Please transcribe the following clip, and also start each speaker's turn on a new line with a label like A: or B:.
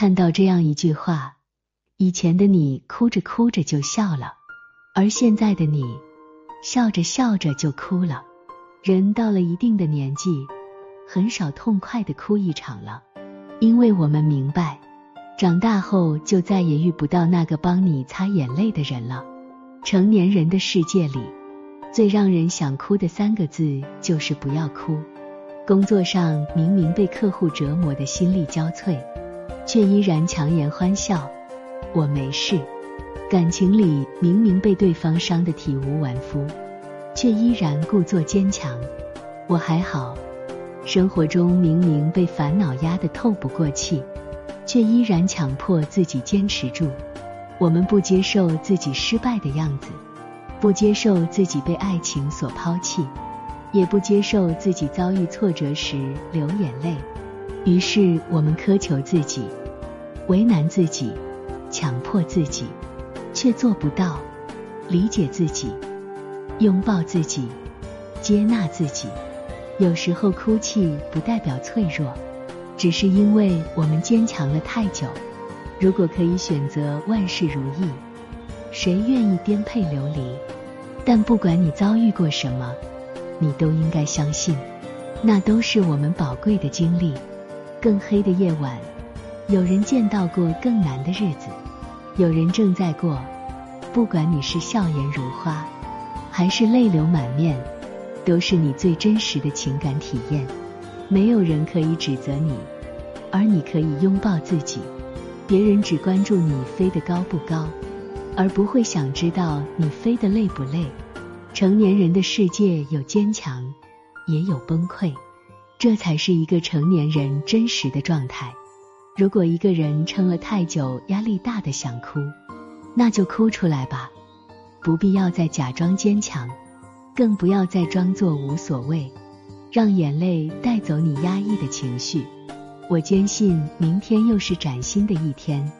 A: 看到这样一句话：以前的你哭着哭着就笑了，而现在的你笑着笑着就哭了。人到了一定的年纪，很少痛快的哭一场了，因为我们明白，长大后就再也遇不到那个帮你擦眼泪的人了。成年人的世界里，最让人想哭的三个字就是不要哭。工作上明明被客户折磨的心力交瘁，却依然强颜欢笑，我没事；感情里明明被对方伤得体无完肤。却依然故作坚强，我还好。生活中明明被烦恼压得透不过气，却依然强迫自己坚持住。我们不接受自己失败的样子，不接受自己被爱情所抛弃，也不接受自己遭遇挫折时流眼泪。于是我们苛求自己，为难自己，强迫自己，却做不到理解自己。拥抱自己，接纳自己。有时候哭泣不代表脆弱，只是因为我们坚强了太久。如果可以选择万事如意，谁愿意颠沛流离？但不管你遭遇过什么，你都应该相信，那都是我们宝贵的经历。更黑的夜晚，有人见到过更难的日子，有人正在过。不管你是笑颜如花。还是泪流满面，都是你最真实的情感体验。没有人可以指责你，而你可以拥抱自己。别人只关注你飞得高不高，而不会想知道你飞得累不累。成年人的世界有坚强，也有崩溃，这才是一个成年人真实的状态。如果一个人撑了太久，压力大的想哭，那就哭出来吧。不必要再假装坚强，更不要再装作无所谓，让眼泪带走你压抑的情绪。我坚信，明天又是崭新的一天。